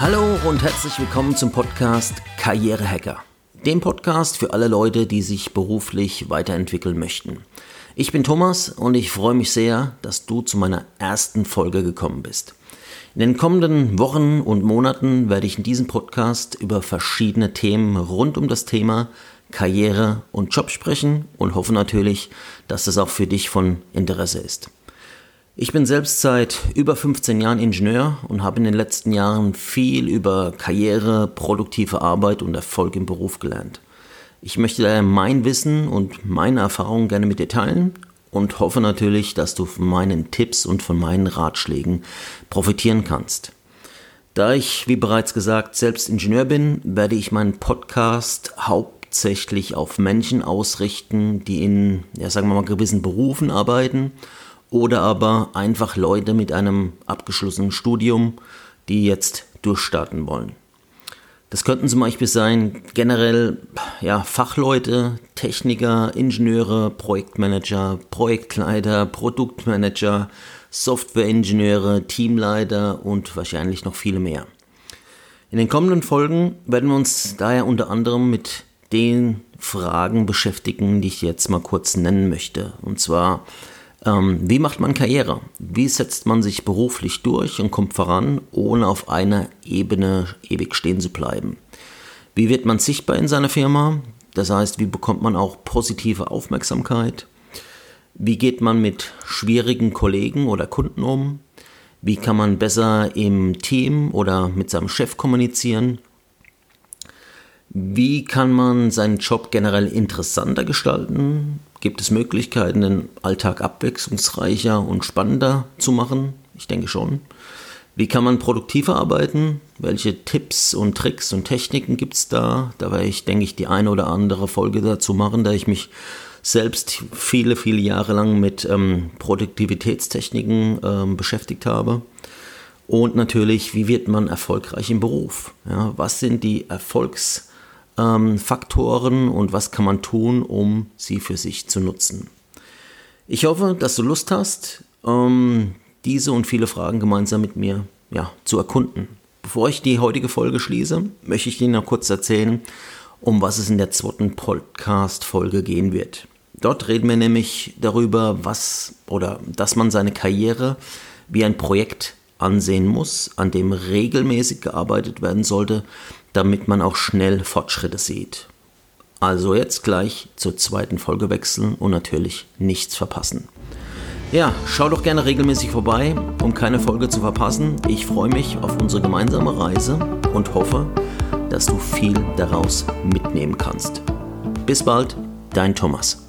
Hallo und herzlich willkommen zum Podcast Karrierehacker. Dem Podcast für alle Leute, die sich beruflich weiterentwickeln möchten. Ich bin Thomas und ich freue mich sehr, dass du zu meiner ersten Folge gekommen bist. In den kommenden Wochen und Monaten werde ich in diesem Podcast über verschiedene Themen rund um das Thema Karriere und Job sprechen und hoffe natürlich, dass das auch für dich von Interesse ist. Ich bin selbst seit über 15 Jahren Ingenieur und habe in den letzten Jahren viel über Karriere, produktive Arbeit und Erfolg im Beruf gelernt. Ich möchte daher mein Wissen und meine Erfahrungen gerne mit dir teilen und hoffe natürlich, dass du von meinen Tipps und von meinen Ratschlägen profitieren kannst. Da ich, wie bereits gesagt, selbst Ingenieur bin, werde ich meinen Podcast hauptsächlich auf Menschen ausrichten, die in, ja, sagen wir mal, gewissen Berufen arbeiten oder aber einfach Leute mit einem abgeschlossenen Studium, die jetzt durchstarten wollen. Das könnten zum Beispiel sein generell ja, Fachleute, Techniker, Ingenieure, Projektmanager, Projektleiter, Produktmanager, Softwareingenieure, Teamleiter und wahrscheinlich noch viele mehr. In den kommenden Folgen werden wir uns daher unter anderem mit den Fragen beschäftigen, die ich jetzt mal kurz nennen möchte. Und zwar, ähm, wie macht man Karriere? Wie setzt man sich beruflich durch und kommt voran, ohne auf einer Ebene ewig stehen zu bleiben? Wie wird man sichtbar in seiner Firma? Das heißt, wie bekommt man auch positive Aufmerksamkeit? Wie geht man mit schwierigen Kollegen oder Kunden um? Wie kann man besser im Team oder mit seinem Chef kommunizieren? Wie kann man seinen Job generell interessanter gestalten? Gibt es Möglichkeiten, den Alltag abwechslungsreicher und spannender zu machen? Ich denke schon. Wie kann man produktiver arbeiten? Welche Tipps und Tricks und Techniken gibt es da? Da werde ich, denke ich, die eine oder andere Folge dazu machen, da ich mich selbst viele, viele Jahre lang mit ähm, Produktivitätstechniken ähm, beschäftigt habe. Und natürlich, wie wird man erfolgreich im Beruf? Ja, was sind die Erfolgs- ähm, Faktoren und was kann man tun, um sie für sich zu nutzen. Ich hoffe, dass du Lust hast, ähm, diese und viele Fragen gemeinsam mit mir ja, zu erkunden. Bevor ich die heutige Folge schließe, möchte ich dir noch kurz erzählen, um was es in der zweiten Podcast-Folge gehen wird. Dort reden wir nämlich darüber, was oder dass man seine Karriere wie ein Projekt ansehen muss, an dem regelmäßig gearbeitet werden sollte, damit man auch schnell Fortschritte sieht. Also jetzt gleich zur zweiten Folge wechseln und natürlich nichts verpassen. Ja, schau doch gerne regelmäßig vorbei, um keine Folge zu verpassen. Ich freue mich auf unsere gemeinsame Reise und hoffe, dass du viel daraus mitnehmen kannst. Bis bald, dein Thomas.